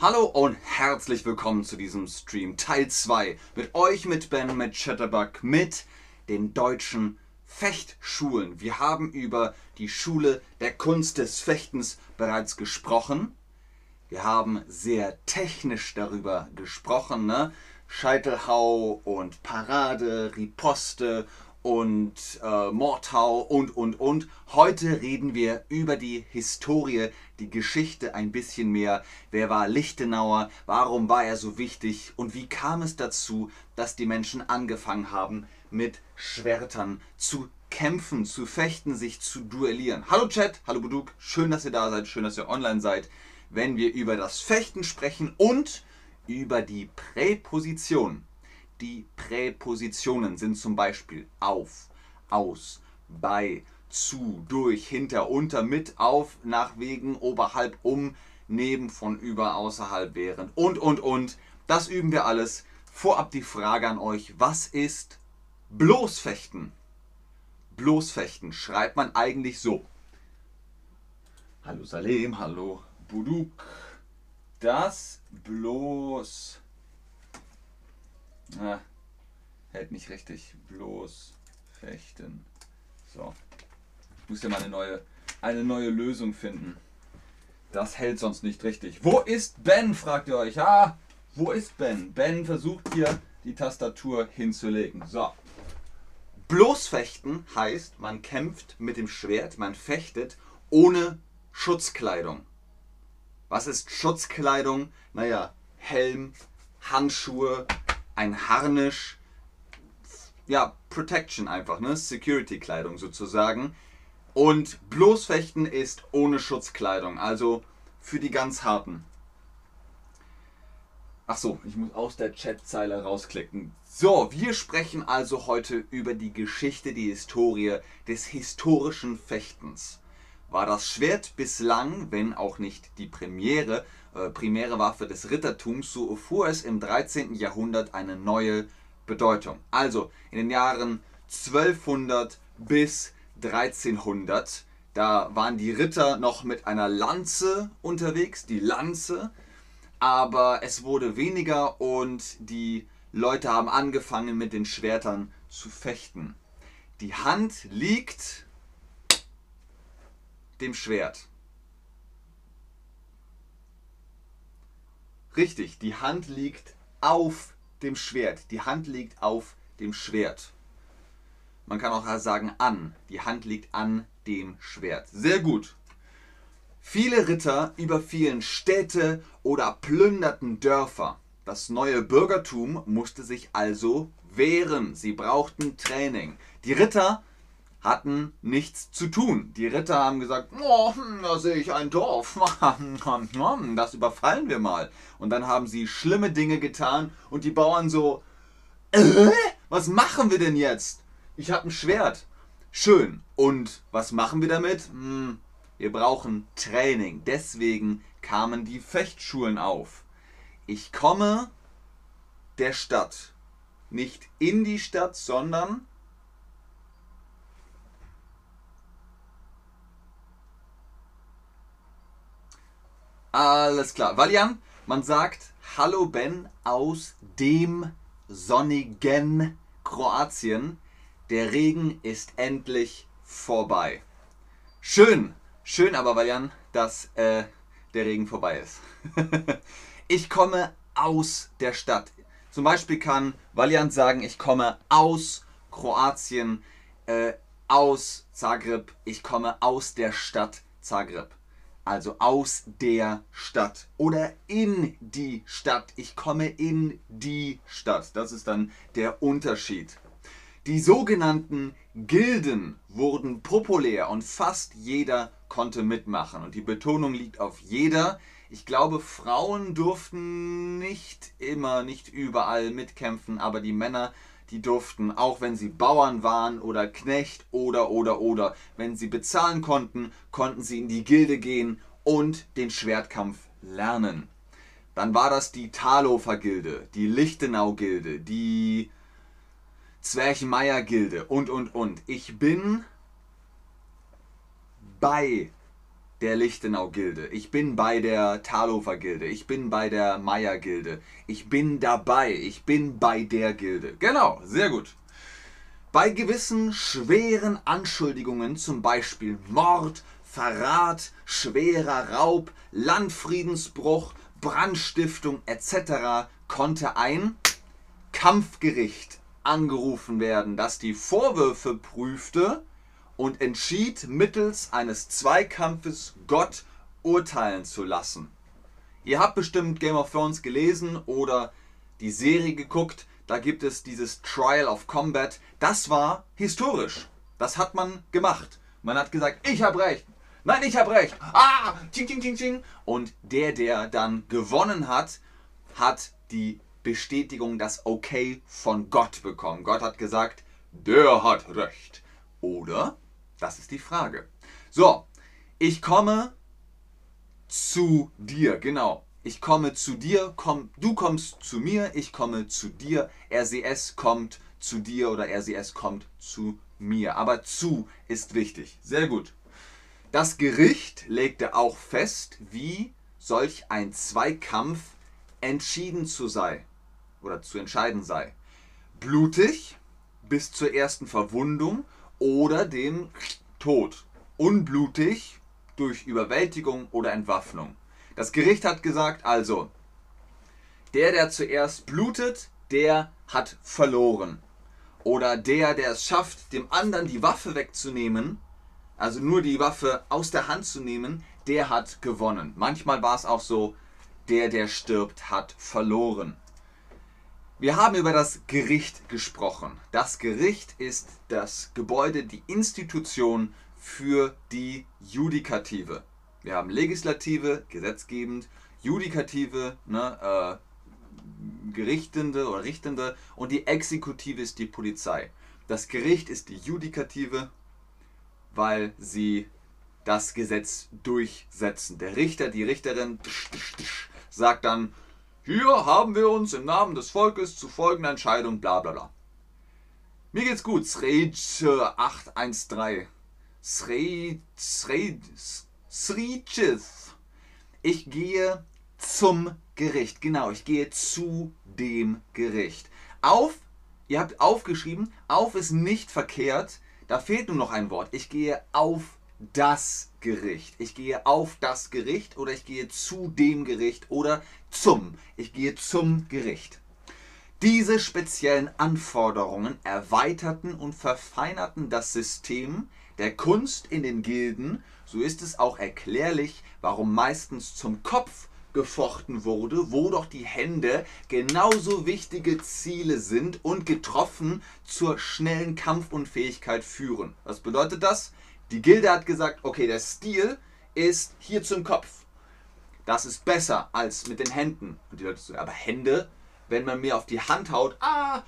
Hallo und herzlich willkommen zu diesem Stream Teil 2 mit euch, mit Ben, mit Chatterbug, mit den deutschen Fechtschulen. Wir haben über die Schule der Kunst des Fechtens bereits gesprochen. Wir haben sehr technisch darüber gesprochen, ne? Scheitelhau und Parade, Riposte und äh, Mordhau und und und. Heute reden wir über die Historie, die Geschichte ein bisschen mehr. Wer war Lichtenauer? Warum war er so wichtig? Und wie kam es dazu, dass die Menschen angefangen haben, mit Schwertern zu kämpfen, zu fechten, sich zu duellieren? Hallo Chat, hallo Buduk, schön, dass ihr da seid, schön, dass ihr online seid. Wenn wir über das Fechten sprechen und über die Präposition die Präpositionen sind zum Beispiel auf, aus, bei, zu, durch, hinter, unter, mit, auf, nach, wegen, oberhalb, um, neben, von, über, außerhalb, während und, und, und. Das üben wir alles. Vorab die Frage an euch, was ist Bloßfechten? Bloßfechten schreibt man eigentlich so. Hallo Salem, hallo Buduk. Das bloß Ah, hält nicht richtig. Bloß fechten. So. Ich muss ja mal eine neue, eine neue Lösung finden. Das hält sonst nicht richtig. Wo ist Ben? fragt ihr euch. Ah, wo ist Ben? Ben versucht hier die Tastatur hinzulegen. So. Bloßfechten heißt, man kämpft mit dem Schwert, man fechtet ohne Schutzkleidung. Was ist Schutzkleidung? Naja, Helm, Handschuhe, ein Harnisch, ja, Protection einfach, ne? Security-Kleidung sozusagen. Und Bloßfechten ist ohne Schutzkleidung, also für die ganz harten. Ach so, ich muss aus der Chatzeile rausklicken. So, wir sprechen also heute über die Geschichte, die Historie des historischen Fechtens. War das Schwert bislang, wenn auch nicht die Premiere, äh, primäre Waffe des Rittertums, so erfuhr es im 13. Jahrhundert eine neue Bedeutung. Also in den Jahren 1200 bis 1300, da waren die Ritter noch mit einer Lanze unterwegs, die Lanze, aber es wurde weniger und die Leute haben angefangen mit den Schwertern zu fechten. Die Hand liegt dem Schwert. Richtig, die Hand liegt auf dem Schwert. Die Hand liegt auf dem Schwert. Man kann auch sagen an. Die Hand liegt an dem Schwert. Sehr gut. Viele Ritter überfielen Städte oder plünderten Dörfer. Das neue Bürgertum musste sich also wehren. Sie brauchten Training. Die Ritter hatten nichts zu tun. Die Ritter haben gesagt, oh, hm, da sehe ich ein Dorf, das überfallen wir mal. Und dann haben sie schlimme Dinge getan und die Bauern so, äh, was machen wir denn jetzt? Ich habe ein Schwert. Schön. Und was machen wir damit? Hm, wir brauchen Training. Deswegen kamen die Fechtschulen auf. Ich komme der Stadt. Nicht in die Stadt, sondern Alles klar. Valian, man sagt Hallo Ben aus dem sonnigen Kroatien. Der Regen ist endlich vorbei. Schön, schön aber, Valian, dass äh, der Regen vorbei ist. ich komme aus der Stadt. Zum Beispiel kann Valiant sagen, ich komme aus Kroatien, äh, aus Zagreb, ich komme aus der Stadt Zagreb also aus der Stadt oder in die Stadt. Ich komme in die Stadt. Das ist dann der Unterschied. Die sogenannten Gilden wurden populär und fast jeder konnte mitmachen. Und die Betonung liegt auf jeder. Ich glaube, Frauen durften nicht immer, nicht überall mitkämpfen, aber die Männer die durften, auch wenn sie Bauern waren oder Knecht oder oder oder, wenn sie bezahlen konnten, konnten sie in die Gilde gehen und den Schwertkampf lernen. Dann war das die Thalhofer Gilde, die Lichtenau Gilde, die Zwerchenmeier Gilde und und und. Ich bin bei der Lichtenau-Gilde. Ich bin bei der Talhofer-Gilde. Ich bin bei der Meier-Gilde. Ich bin dabei. Ich bin bei der Gilde. Genau, sehr gut. Bei gewissen schweren Anschuldigungen, zum Beispiel Mord, Verrat, schwerer Raub, Landfriedensbruch, Brandstiftung etc., konnte ein Kampfgericht angerufen werden, das die Vorwürfe prüfte und entschied mittels eines Zweikampfes Gott urteilen zu lassen. Ihr habt bestimmt Game of Thrones gelesen oder die Serie geguckt, da gibt es dieses Trial of Combat. Das war historisch. Das hat man gemacht. Man hat gesagt, ich habe recht. Nein, ich habe recht. Ah, ting, ting, ting, ting. Und der, der dann gewonnen hat, hat die Bestätigung, das Okay von Gott bekommen. Gott hat gesagt, der hat recht. Oder das ist die Frage. So, ich komme zu dir, genau. Ich komme zu dir, komm, du kommst zu mir, ich komme zu dir. RCS kommt zu dir oder RCS kommt zu mir. Aber zu ist wichtig. Sehr gut. Das Gericht legte auch fest, wie solch ein Zweikampf entschieden zu sein oder zu entscheiden sei. Blutig bis zur ersten Verwundung oder dem Tod. Unblutig durch Überwältigung oder Entwaffnung. Das Gericht hat gesagt, also, der, der zuerst blutet, der hat verloren. Oder der, der es schafft, dem anderen die Waffe wegzunehmen, also nur die Waffe aus der Hand zu nehmen, der hat gewonnen. Manchmal war es auch so, der, der stirbt, hat verloren. Wir haben über das Gericht gesprochen. Das Gericht ist das Gebäude, die Institution für die Judikative. Wir haben Legislative, gesetzgebend, Judikative, ne, äh, Gerichtende oder Richtende und die Exekutive ist die Polizei. Das Gericht ist die Judikative, weil sie das Gesetz durchsetzen. Der Richter, die Richterin sagt dann, hier haben wir uns im Namen des Volkes zu folgender Entscheidung, bla bla bla. Mir geht's gut. Srej 813. Srej. Srej. Srijith. Ich gehe zum Gericht. Genau, ich gehe zu dem Gericht. Auf, ihr habt aufgeschrieben, auf ist nicht verkehrt. Da fehlt nur noch ein Wort. Ich gehe auf das Gericht. Ich gehe auf das Gericht oder ich gehe zu dem Gericht oder zum. Ich gehe zum Gericht. Diese speziellen Anforderungen erweiterten und verfeinerten das System der Kunst in den Gilden. So ist es auch erklärlich, warum meistens zum Kopf gefochten wurde, wo doch die Hände genauso wichtige Ziele sind und getroffen zur schnellen Kampfunfähigkeit führen. Was bedeutet das? Die Gilde hat gesagt, okay, der Stil ist hier zum Kopf. Das ist besser als mit den Händen. Und die Leute so, aber Hände, wenn man mir auf die Hand haut, ah,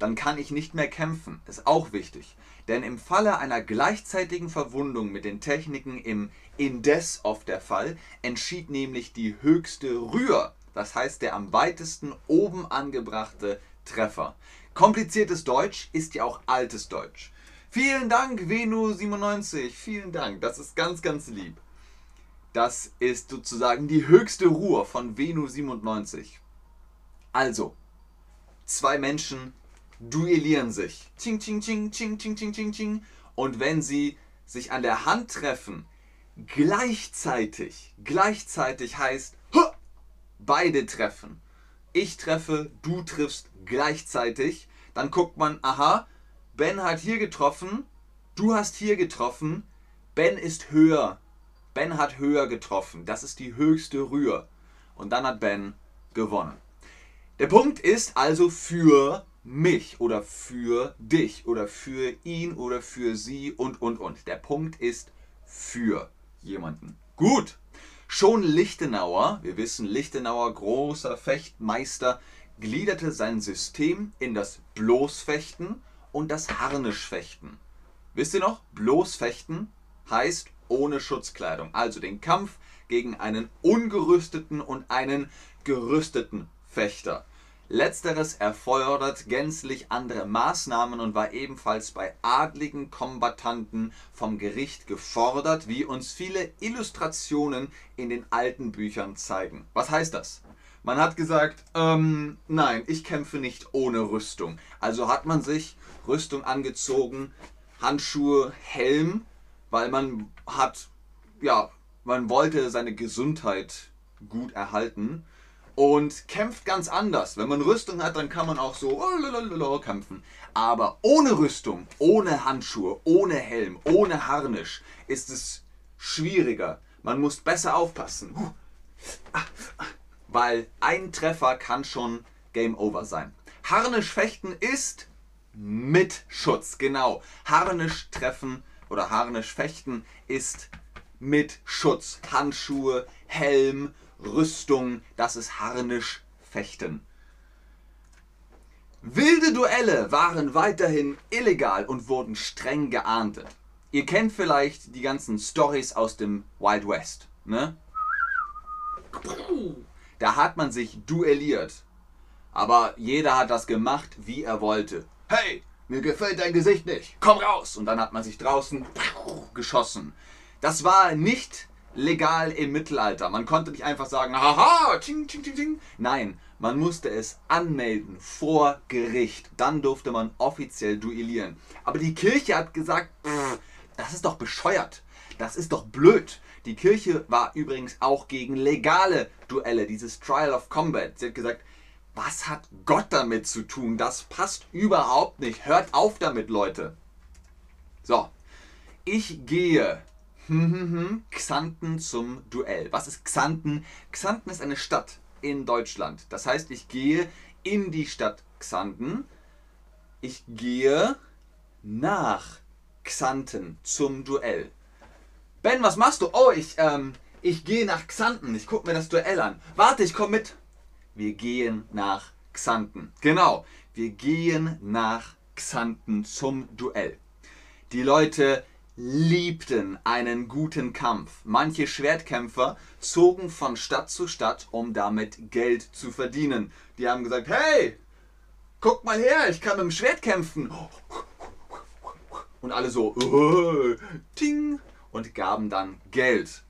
dann kann ich nicht mehr kämpfen. Ist auch wichtig. Denn im Falle einer gleichzeitigen Verwundung mit den Techniken im Indes of der Fall entschied nämlich die höchste Rühr, das heißt der am weitesten oben angebrachte Treffer. Kompliziertes Deutsch ist ja auch altes Deutsch. Vielen Dank, Venu97. Vielen Dank. Das ist ganz, ganz lieb. Das ist sozusagen die höchste Ruhe von Venu97. Also, zwei Menschen duellieren sich. Ching, ching, ching, ching, ching, ching, ching, ching. Und wenn sie sich an der Hand treffen, gleichzeitig, gleichzeitig heißt, beide treffen. Ich treffe, du triffst gleichzeitig. Dann guckt man, aha, Ben hat hier getroffen, du hast hier getroffen, Ben ist höher. Ben hat höher getroffen. Das ist die höchste Rühr. Und dann hat Ben gewonnen. Der Punkt ist also für mich oder für dich oder für ihn oder für sie und und und. Der Punkt ist für jemanden. Gut. Schon Lichtenauer, wir wissen, Lichtenauer, großer Fechtmeister, gliederte sein System in das Bloßfechten und das Harnischfechten. Wisst ihr noch? Bloßfechten heißt ohne Schutzkleidung. Also den Kampf gegen einen ungerüsteten und einen gerüsteten Fechter. Letzteres erfordert gänzlich andere Maßnahmen und war ebenfalls bei adligen Kombattanten vom Gericht gefordert, wie uns viele Illustrationen in den alten Büchern zeigen. Was heißt das? Man hat gesagt, ähm, nein, ich kämpfe nicht ohne Rüstung. Also hat man sich Rüstung angezogen, Handschuhe, Helm, weil man hat, ja, man wollte seine Gesundheit gut erhalten und kämpft ganz anders. Wenn man Rüstung hat, dann kann man auch so kämpfen. Aber ohne Rüstung, ohne Handschuhe, ohne Helm, ohne Harnisch ist es schwieriger. Man muss besser aufpassen. Weil ein Treffer kann schon Game Over sein. Harnischfechten ist mit Schutz, genau. Harnisch treffen oder Harnisch fechten ist mit Schutz. Handschuhe, Helm, Rüstung, das ist Harnisch fechten. Wilde Duelle waren weiterhin illegal und wurden streng geahndet. Ihr kennt vielleicht die ganzen Stories aus dem Wild West, ne? Da hat man sich duelliert. Aber jeder hat das gemacht, wie er wollte hey, mir gefällt dein Gesicht nicht, komm raus. Und dann hat man sich draußen geschossen. Das war nicht legal im Mittelalter. Man konnte nicht einfach sagen, haha, ting, ting, ting, ting. Nein, man musste es anmelden vor Gericht. Dann durfte man offiziell duellieren. Aber die Kirche hat gesagt, das ist doch bescheuert. Das ist doch blöd. Die Kirche war übrigens auch gegen legale Duelle, dieses Trial of Combat. Sie hat gesagt, was hat Gott damit zu tun? Das passt überhaupt nicht. Hört auf damit, Leute. So, ich gehe Xanten zum Duell. Was ist Xanten? Xanten ist eine Stadt in Deutschland. Das heißt, ich gehe in die Stadt Xanten. Ich gehe nach Xanten zum Duell. Ben, was machst du? Oh, ich, ähm, ich gehe nach Xanten. Ich gucke mir das Duell an. Warte, ich komme mit wir gehen nach Xanten. Genau, wir gehen nach Xanten zum Duell. Die Leute liebten einen guten Kampf. Manche Schwertkämpfer zogen von Stadt zu Stadt, um damit Geld zu verdienen. Die haben gesagt, hey, guck mal her, ich kann mit dem Schwert kämpfen. Und alle so, oh, ting, und gaben dann Geld.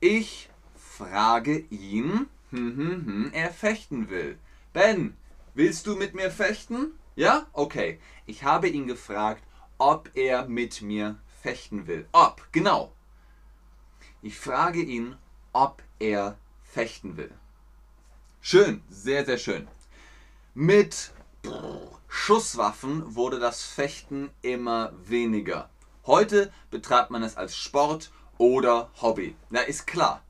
Ich frage ihn, hm, hm, hm, er fechten will. Ben, willst du mit mir fechten? Ja? Okay. Ich habe ihn gefragt, ob er mit mir fechten will. Ob, genau. Ich frage ihn, ob er fechten will. Schön, sehr, sehr schön. Mit Schusswaffen wurde das Fechten immer weniger. Heute betreibt man es als Sport oder Hobby. Na, ist klar.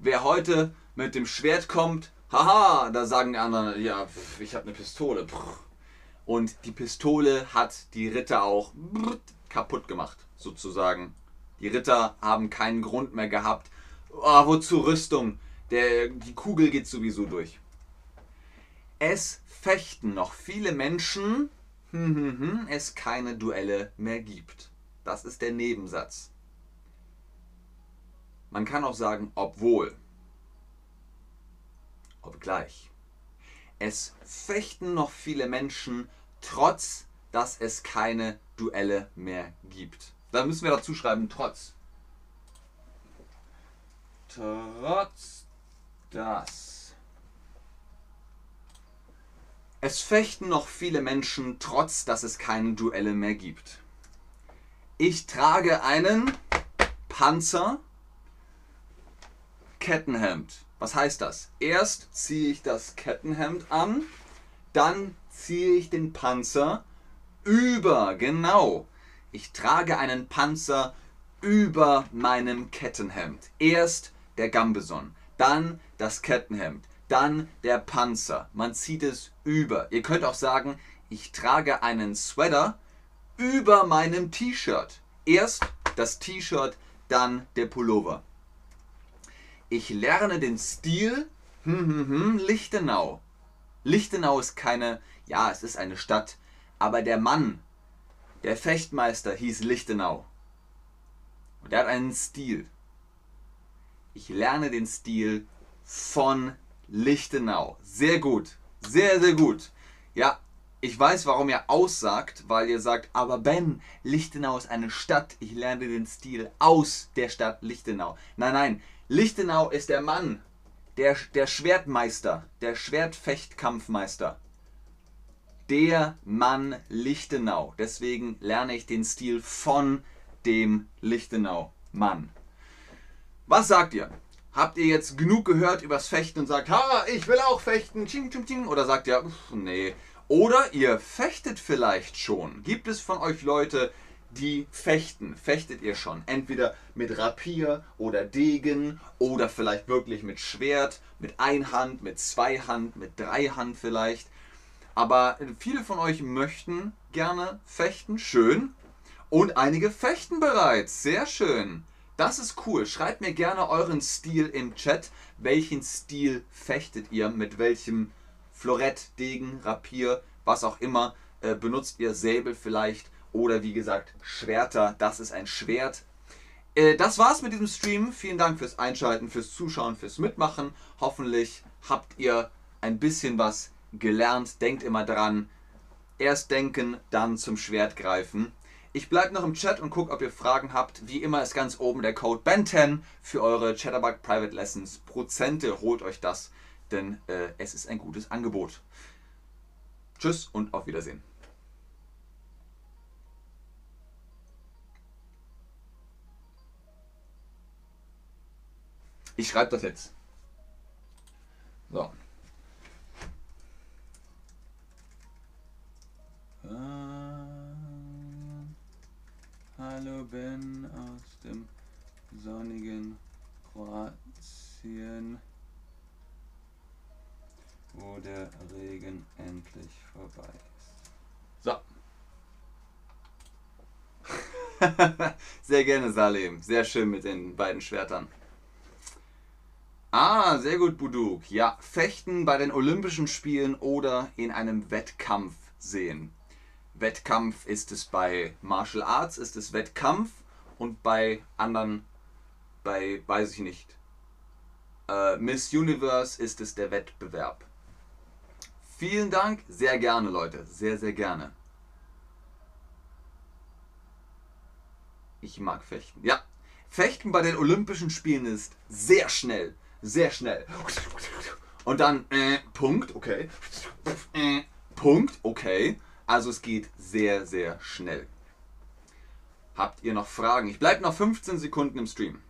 Wer heute mit dem Schwert kommt, haha, da sagen die anderen, ja, ich habe eine Pistole. Und die Pistole hat die Ritter auch kaputt gemacht, sozusagen. Die Ritter haben keinen Grund mehr gehabt. Oh, wozu Rüstung? Der, die Kugel geht sowieso durch. Es fechten noch viele Menschen, hm, hm, hm, es keine Duelle mehr gibt. Das ist der Nebensatz. Man kann auch sagen, obwohl obgleich. Es fechten noch viele Menschen, trotz dass es keine Duelle mehr gibt. Da müssen wir dazu schreiben, trotz. Trotz dass. Es fechten noch viele Menschen, trotz dass es keine Duelle mehr gibt. Ich trage einen Panzer, Kettenhemd. Was heißt das? Erst ziehe ich das Kettenhemd an, dann ziehe ich den Panzer über, genau. Ich trage einen Panzer über meinem Kettenhemd. Erst der Gambeson, dann das Kettenhemd, dann der Panzer. Man zieht es über. Ihr könnt auch sagen, ich trage einen Sweater über meinem T-Shirt. Erst das T-Shirt, dann der Pullover. Ich lerne den Stil hm, hm, hm, Lichtenau. Lichtenau ist keine, ja, es ist eine Stadt, aber der Mann, der Fechtmeister hieß Lichtenau. Und er hat einen Stil. Ich lerne den Stil von Lichtenau. Sehr gut. Sehr, sehr gut. Ja, ich weiß, warum ihr aussagt, weil ihr sagt, aber Ben, Lichtenau ist eine Stadt. Ich lerne den Stil aus der Stadt Lichtenau. Nein, nein, Lichtenau ist der Mann, der, der Schwertmeister, der Schwertfechtkampfmeister. Der Mann Lichtenau. Deswegen lerne ich den Stil von dem Lichtenau-Mann. Was sagt ihr? Habt ihr jetzt genug gehört übers Fechten und sagt, ha, ich will auch fechten? Oder sagt ihr, nee. Oder ihr fechtet vielleicht schon. Gibt es von euch Leute, die fechten? Fechtet ihr schon? Entweder mit Rapier oder Degen oder vielleicht wirklich mit Schwert, mit Einhand, mit Zweihand, mit Dreihand vielleicht. Aber viele von euch möchten gerne fechten, schön. Und einige fechten bereits, sehr schön. Das ist cool. Schreibt mir gerne euren Stil im Chat. Welchen Stil fechtet ihr? Mit welchem Florett, Degen, Rapier, was auch immer äh, benutzt ihr? Säbel vielleicht oder wie gesagt Schwerter. Das ist ein Schwert. Äh, das war's mit diesem Stream. Vielen Dank fürs Einschalten, fürs Zuschauen, fürs Mitmachen. Hoffentlich habt ihr ein bisschen was gelernt. Denkt immer dran. Erst denken, dann zum Schwert greifen. Ich bleibe noch im Chat und gucke, ob ihr Fragen habt. Wie immer ist ganz oben der Code BEN10 für eure Chatterbug Private Lessons. Prozente, holt euch das, denn äh, es ist ein gutes Angebot. Tschüss und auf Wiedersehen. Ich schreibe das jetzt. So. Hallo Ben aus dem sonnigen Kroatien, wo der Regen endlich vorbei ist. So. sehr gerne, Salim. Sehr schön mit den beiden Schwertern. Ah, sehr gut, Buduk. Ja, Fechten bei den Olympischen Spielen oder in einem Wettkampf sehen. Wettkampf ist es bei Martial Arts, ist es Wettkampf und bei anderen, bei, weiß ich nicht, äh, Miss Universe ist es der Wettbewerb. Vielen Dank, sehr gerne Leute, sehr, sehr gerne. Ich mag Fechten. Ja, Fechten bei den Olympischen Spielen ist sehr schnell, sehr schnell. Und dann, äh, Punkt, okay. Äh, Punkt, okay. Also es geht sehr, sehr schnell. Habt ihr noch Fragen? Ich bleibe noch 15 Sekunden im Stream.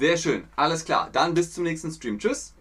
Sehr schön, alles klar. Dann bis zum nächsten Stream. Tschüss.